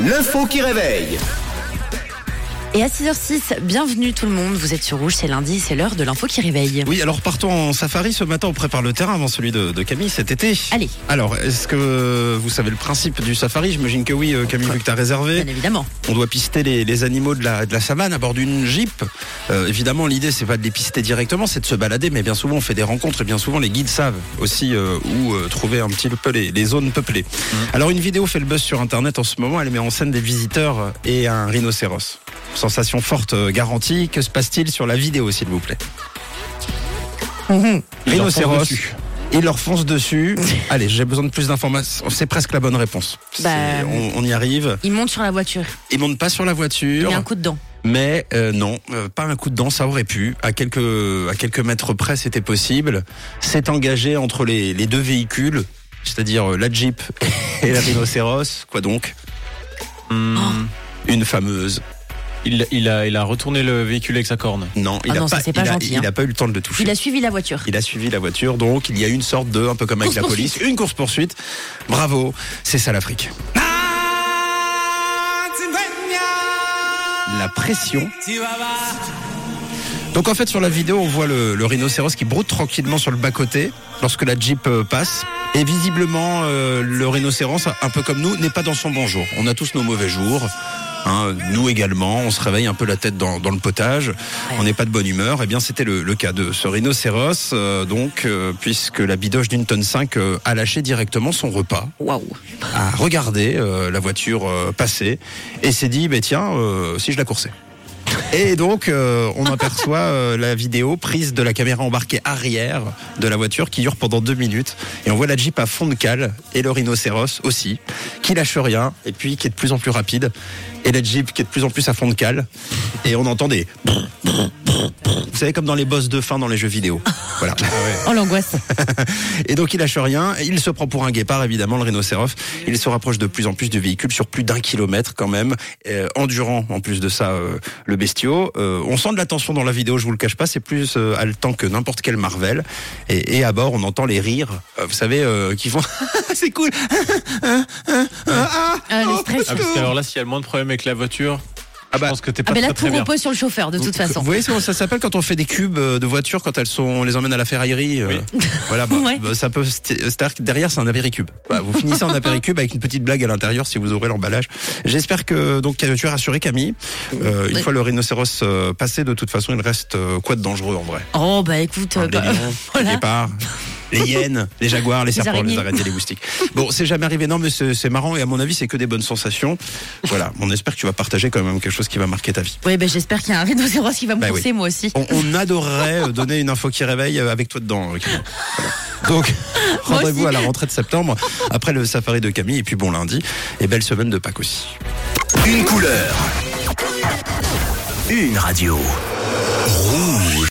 L'info qui réveille. Et à 6h06, bienvenue tout le monde. Vous êtes sur Rouge, c'est lundi, c'est l'heure de l'info qui réveille. Oui, alors partons en safari. Ce matin, on prépare le terrain avant celui de, de Camille cet été. Allez. Alors, est-ce que vous savez le principe du safari? J'imagine que oui, euh, Camille, vu que tu as réservé. Bien évidemment. On doit pister les, les animaux de la, de la savane à bord d'une jeep. Euh, évidemment, l'idée, c'est pas de les pister directement, c'est de se balader, mais bien souvent, on fait des rencontres et bien souvent, les guides savent aussi euh, où euh, trouver un petit peu les, les zones peuplées. Alors, une vidéo fait le buzz sur Internet en ce moment. Elle met en scène des visiteurs et un rhinocéros. Sensation forte euh, garantie. Que se passe-t-il sur la vidéo, s'il vous plaît Rhinocéros. Il leur fonce dessus. Allez, j'ai besoin de plus d'informations. C'est presque la bonne réponse. Bah, C'est- on, on y arrive. Il monte sur la voiture. Ils montent pas sur la Il voiture. y a un coup de dent. Mais euh, non, euh, pas un coup de dent, ça aurait pu. À quelques, à quelques mètres près, c'était possible. C'est engagé entre les, les deux véhicules, c'est-à-dire euh, la Jeep et la rhinocéros. Quoi donc? Hmm, Une fameuse. Il, il a, il a retourné le véhicule avec sa corne. Non, il Ah a non, ça, pas, c'est pas il a- gentil, il hein. pas eu le temps de le toucher. Il a suivi la voiture. Il a suivi la voiture, donc il y a eu une sorte de, un peu comme avec la police, une course poursuite. Bravo, c'est ça l'Afrique. La pression. Donc en fait sur la vidéo on voit le, le rhinocéros qui broute tranquillement sur le bas côté lorsque la jeep euh, passe et visiblement euh, le rhinocéros un peu comme nous n'est pas dans son bon jour. On a tous nos mauvais jours. Hein, nous également, on se réveille un peu la tête dans, dans le potage, on n'est pas de bonne humeur. Eh bien, c'était le, le cas de ce rhinocéros, euh, donc, euh, puisque la bidoche d'une tonne 5 euh, a lâché directement son repas Waouh. a regardé euh, la voiture euh, passer et s'est dit, bah, tiens, euh, si je la coursais. Et donc, euh, on aperçoit euh, la vidéo prise de la caméra embarquée arrière de la voiture qui dure pendant deux minutes. Et on voit la Jeep à fond de cale et le rhinocéros aussi, qui lâche rien et puis qui est de plus en plus rapide. Et la Jeep qui est de plus en plus à fond de cale. Et on entend des... Vous savez, comme dans les boss de fin dans les jeux vidéo. Voilà. Oh l'angoisse. Et donc il lâche rien, il se prend pour un guépard évidemment le rhinocéros. Il se rapproche de plus en plus du véhicule sur plus d'un kilomètre quand même, euh, endurant en plus de ça euh, le bestiau. Euh, on sent de la tension dans la vidéo, je vous le cache pas, c'est plus euh, haletant que n'importe quel Marvel. Et, et à bord on entend les rires, euh, vous savez, euh, qui font c'est cool. Ah. Ah, parce qu'alors là, s'il y a le moins de problèmes avec la voiture, Ah bah, je pense que t'es Ah pas ben là, très, très tout bien. repose sur le chauffeur de toute façon. Vous voyez comment ça s'appelle quand on fait des cubes euh, de voitures quand elles sont, on les emmène à la ferraillerie. euh, Voilà, bah, Ouais. bah, ça peut. C'est-à-dire que derrière c'est un apéricube. Bah, vous finissez en apéricube avec une petite blague à l'intérieur si vous ouvrez l'emballage. J'espère que donc tu es rassuré Camille. Euh, une Oui. fois le rhinocéros euh, passé, de toute façon, il reste euh, quoi de dangereux en vrai? Oh bah écoute, Les bah, voilà. guépards. Les hyènes, les jaguars, les, serpents, araignées. les araignées, les moustiques. Bon, c'est jamais arrivé, non, mais c'est marrant et à mon avis, c'est que des bonnes sensations. Voilà, on espère que tu vas partager quand même quelque chose qui va marquer ta vie. Oui, ben j'espère qu'il y a un rhinocéros qui va me Bah pousser oui. moi aussi. On, on adorerait euh, donner une info qui réveille euh, avec toi dedans. Voilà. Donc, rendez-vous à la rentrée de septembre, après le safari de Camille, et puis bon lundi, et belle semaine de Pâques aussi. Une couleur. Une radio.